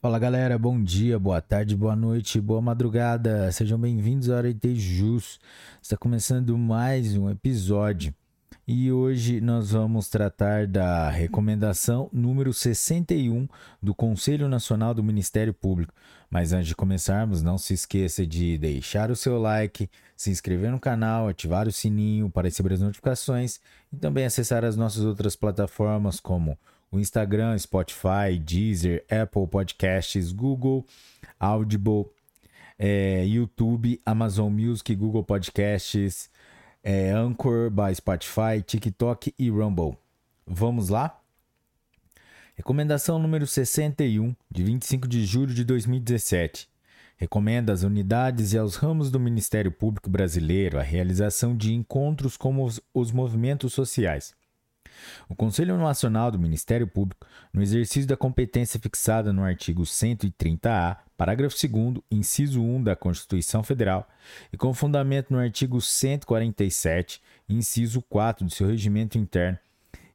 Fala galera, bom dia, boa tarde, boa noite, boa madrugada. Sejam bem-vindos Hora de Jus. Está começando mais um episódio e hoje nós vamos tratar da recomendação número 61 do Conselho Nacional do Ministério Público. Mas antes de começarmos, não se esqueça de deixar o seu like, se inscrever no canal, ativar o sininho para receber as notificações e também acessar as nossas outras plataformas como o Instagram, Spotify, Deezer, Apple Podcasts, Google, Audible, é, YouTube, Amazon Music, Google Podcasts, é, Anchor by Spotify, TikTok e Rumble. Vamos lá? Recomendação número 61, de 25 de julho de 2017. Recomenda às unidades e aos ramos do Ministério Público Brasileiro a realização de encontros com os, os movimentos sociais o Conselho Nacional do Ministério Público, no exercício da competência fixada no artigo 130-A, parágrafo 2, inciso 1 da Constituição Federal, e com fundamento no artigo 147, inciso 4 do seu regimento interno,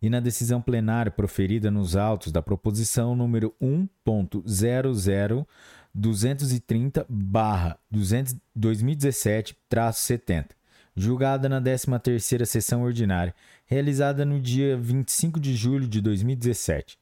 e na decisão plenária proferida nos autos da proposição número 1.00230-2017-70 julgada na 13ª sessão ordinária, realizada no dia 25 de julho de 2017.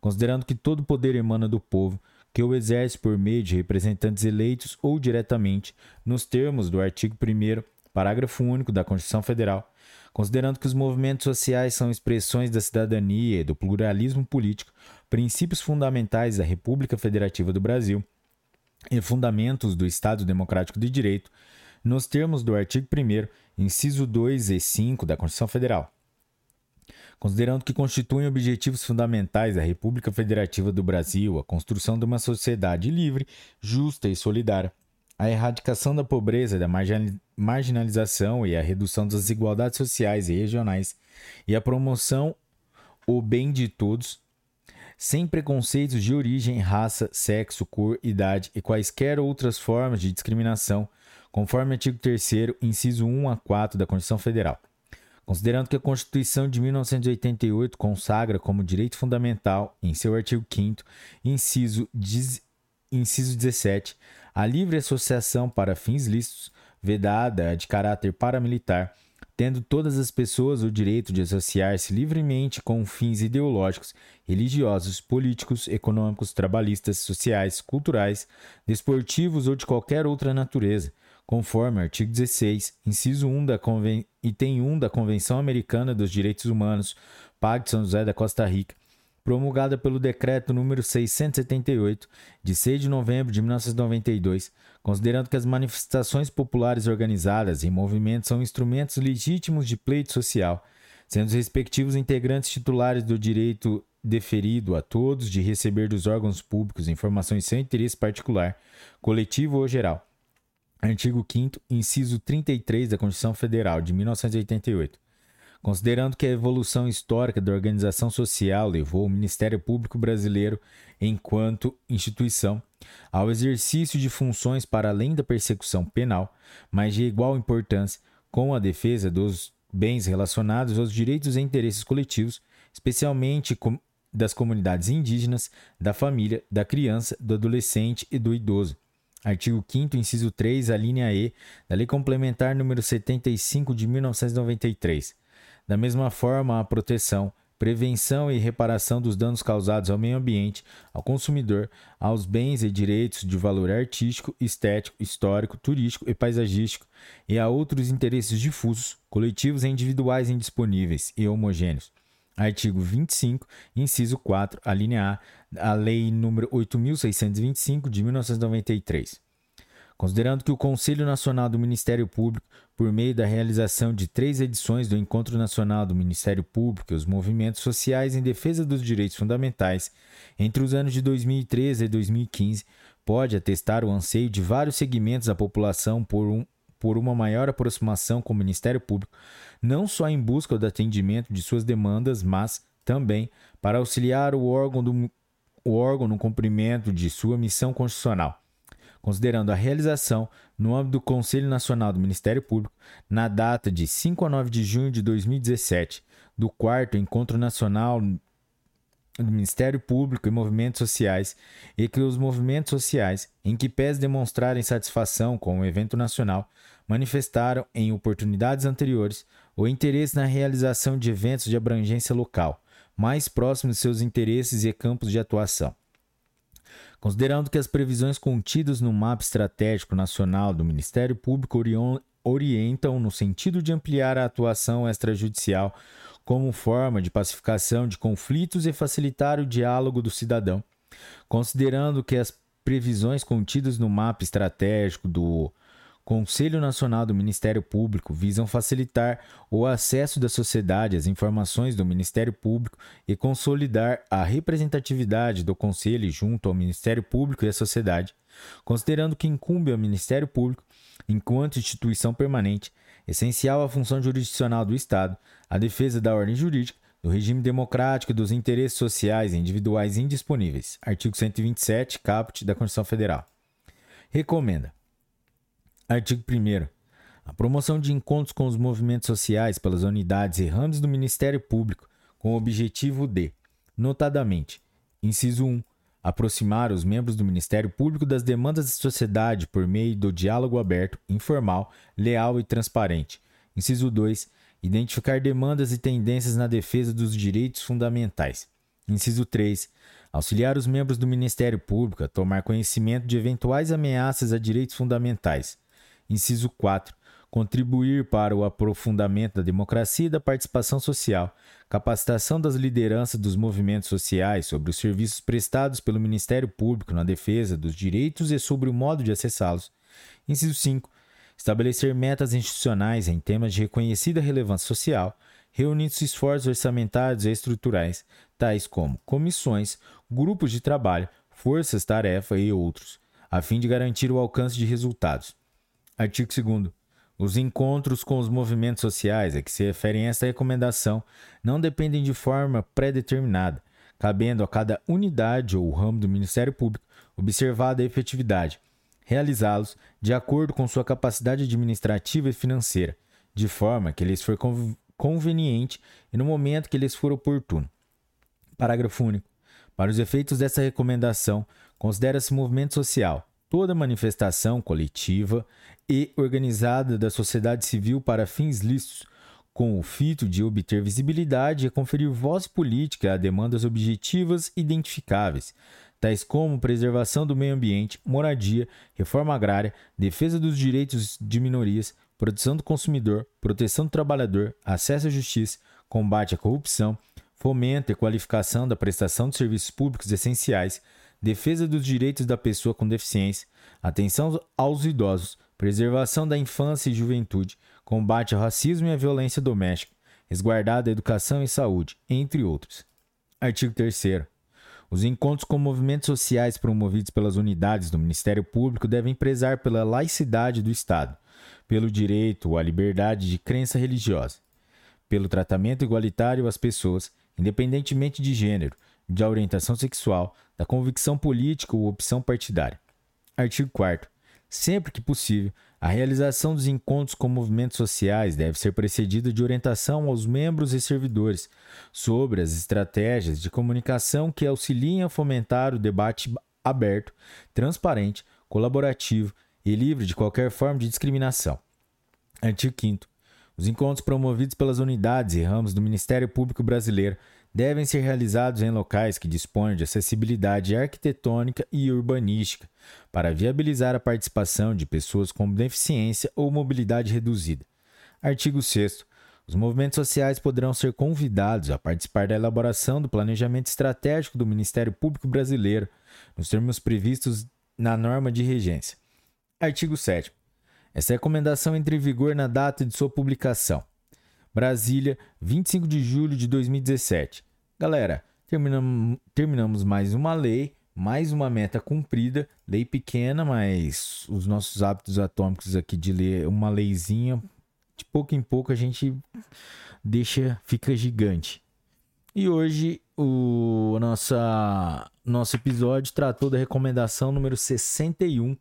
Considerando que todo poder emana do povo, que o exerce por meio de representantes eleitos ou diretamente, nos termos do artigo 1 parágrafo único da Constituição Federal, considerando que os movimentos sociais são expressões da cidadania e do pluralismo político, princípios fundamentais da República Federativa do Brasil e fundamentos do Estado Democrático de Direito, nos termos do artigo 1, inciso 2 e 5 da Constituição Federal. Considerando que constituem objetivos fundamentais da República Federativa do Brasil a construção de uma sociedade livre, justa e solidária, a erradicação da pobreza, da marginalização e a redução das desigualdades sociais e regionais, e a promoção o bem de todos, sem preconceitos de origem, raça, sexo, cor, idade e quaisquer outras formas de discriminação, conforme o artigo 3 inciso 1 a 4 da Constituição Federal. Considerando que a Constituição de 1988 consagra como direito fundamental, em seu artigo 5 inciso, inciso 17, a livre associação para fins lícitos, vedada de caráter paramilitar, tendo todas as pessoas o direito de associar-se livremente com fins ideológicos, religiosos, políticos, econômicos, trabalhistas, sociais, culturais, desportivos ou de qualquer outra natureza, conforme o artigo 16, inciso 1 da Conven... item 1 da Convenção Americana dos Direitos Humanos, Pacto de São José da Costa Rica, promulgada pelo decreto número 678, de 6 de novembro de 1992, considerando que as manifestações populares organizadas em movimentos são instrumentos legítimos de pleito social, sendo os respectivos integrantes titulares do direito deferido a todos de receber dos órgãos públicos informações sem interesse particular, coletivo ou geral Artigo 5 inciso 33 da Constituição Federal de 1988. Considerando que a evolução histórica da organização social levou o Ministério Público Brasileiro, enquanto instituição, ao exercício de funções para além da persecução penal, mas de igual importância com a defesa dos bens relacionados aos direitos e interesses coletivos, especialmente das comunidades indígenas, da família, da criança, do adolescente e do idoso, Artigo 5 inciso 3, a linha E, da Lei Complementar número 75 de 1993. Da mesma forma, a proteção, prevenção e reparação dos danos causados ao meio ambiente, ao consumidor, aos bens e direitos de valor artístico, estético, histórico, turístico e paisagístico, e a outros interesses difusos, coletivos e individuais indisponíveis e homogêneos Artigo 25, inciso 4, a linha A, a Lei nº 8.625 de 1993. Considerando que o Conselho Nacional do Ministério Público, por meio da realização de três edições do Encontro Nacional do Ministério Público e os movimentos sociais em defesa dos direitos fundamentais, entre os anos de 2013 e 2015, pode atestar o anseio de vários segmentos da população por um, por uma maior aproximação com o Ministério Público, não só em busca do atendimento de suas demandas, mas também para auxiliar o órgão, do, o órgão no cumprimento de sua missão constitucional, considerando a realização, no âmbito do Conselho Nacional do Ministério Público, na data de 5 a 9 de junho de 2017, do 4 Encontro Nacional do Ministério Público e movimentos sociais e que os movimentos sociais, em que pese demonstrarem satisfação com o evento nacional, manifestaram em oportunidades anteriores o interesse na realização de eventos de abrangência local, mais próximos de seus interesses e campos de atuação. Considerando que as previsões contidas no Mapa Estratégico Nacional do Ministério Público orientam no sentido de ampliar a atuação extrajudicial como forma de pacificação de conflitos e facilitar o diálogo do cidadão, considerando que as previsões contidas no mapa estratégico do Conselho Nacional do Ministério Público visam facilitar o acesso da sociedade às informações do Ministério Público e consolidar a representatividade do Conselho junto ao Ministério Público e à sociedade, considerando que incumbe ao Ministério Público, enquanto instituição permanente, essencial à função jurisdicional do Estado, a defesa da ordem jurídica, do regime democrático e dos interesses sociais e individuais indisponíveis. Artigo 127, caput da Constituição Federal. Recomenda Artigo 1. A promoção de encontros com os movimentos sociais pelas unidades e ramos do Ministério Público, com o objetivo de, notadamente, inciso 1, aproximar os membros do Ministério Público das demandas da sociedade por meio do diálogo aberto, informal, leal e transparente. Inciso 2, identificar demandas e tendências na defesa dos direitos fundamentais. Inciso 3, auxiliar os membros do Ministério Público a tomar conhecimento de eventuais ameaças a direitos fundamentais. Inciso 4. Contribuir para o aprofundamento da democracia e da participação social, capacitação das lideranças dos movimentos sociais sobre os serviços prestados pelo Ministério Público na defesa dos direitos e sobre o modo de acessá-los. Inciso 5. Estabelecer metas institucionais em temas de reconhecida relevância social, reunindo esforços orçamentários e estruturais, tais como comissões, grupos de trabalho, forças-tarefa e outros, a fim de garantir o alcance de resultados. Artigo 2. Os encontros com os movimentos sociais a que se referem esta recomendação não dependem de forma pré-determinada, cabendo a cada unidade ou ramo do Ministério Público observada a efetividade, realizá-los de acordo com sua capacidade administrativa e financeira, de forma que lhes for conveniente e no momento que lhes for oportuno. Parágrafo único. Para os efeitos dessa recomendação, considera-se movimento social toda manifestação coletiva e organizada da sociedade civil para fins lícitos, com o fito de obter visibilidade e conferir voz política a demandas objetivas identificáveis, tais como preservação do meio ambiente, moradia, reforma agrária, defesa dos direitos de minorias, proteção do consumidor, proteção do trabalhador, acesso à justiça, combate à corrupção, fomento e qualificação da prestação de serviços públicos essenciais, defesa dos direitos da pessoa com deficiência, atenção aos idosos, preservação da infância e juventude, combate ao racismo e à violência doméstica, resguardada a educação e saúde, entre outros. Artigo 3 os encontros com movimentos sociais promovidos pelas unidades do Ministério Público devem prezar pela laicidade do Estado, pelo direito à liberdade de crença religiosa, pelo tratamento igualitário às pessoas, independentemente de gênero, de orientação sexual, da convicção política ou opção partidária. Artigo 4. Sempre que possível, a realização dos encontros com movimentos sociais deve ser precedida de orientação aos membros e servidores sobre as estratégias de comunicação que auxiliem a fomentar o debate aberto, transparente, colaborativo e livre de qualquer forma de discriminação. Artigo 5. Os encontros promovidos pelas unidades e ramos do Ministério Público Brasileiro devem ser realizados em locais que disponham de acessibilidade arquitetônica e urbanística para viabilizar a participação de pessoas com deficiência ou mobilidade reduzida. Artigo 6. Os movimentos sociais poderão ser convidados a participar da elaboração do planejamento estratégico do Ministério Público Brasileiro, nos termos previstos na norma de regência. Artigo 7. Essa recomendação entra em vigor na data de sua publicação. Brasília, 25 de julho de 2017. Galera, terminamos, terminamos mais uma lei, mais uma meta cumprida. Lei pequena, mas os nossos hábitos atômicos aqui de ler uma leizinha, de pouco em pouco a gente deixa, fica gigante. E hoje o nossa, nosso episódio tratou da recomendação número 61,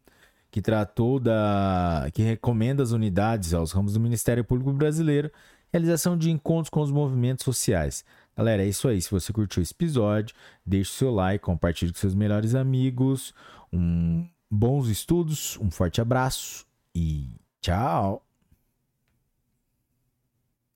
que tratou da. que recomenda as unidades aos ramos do Ministério Público Brasileiro realização de encontros com os movimentos sociais, Galera, é isso aí. Se você curtiu esse episódio, deixe o seu like, compartilhe com seus melhores amigos. Um bons estudos, um forte abraço e tchau!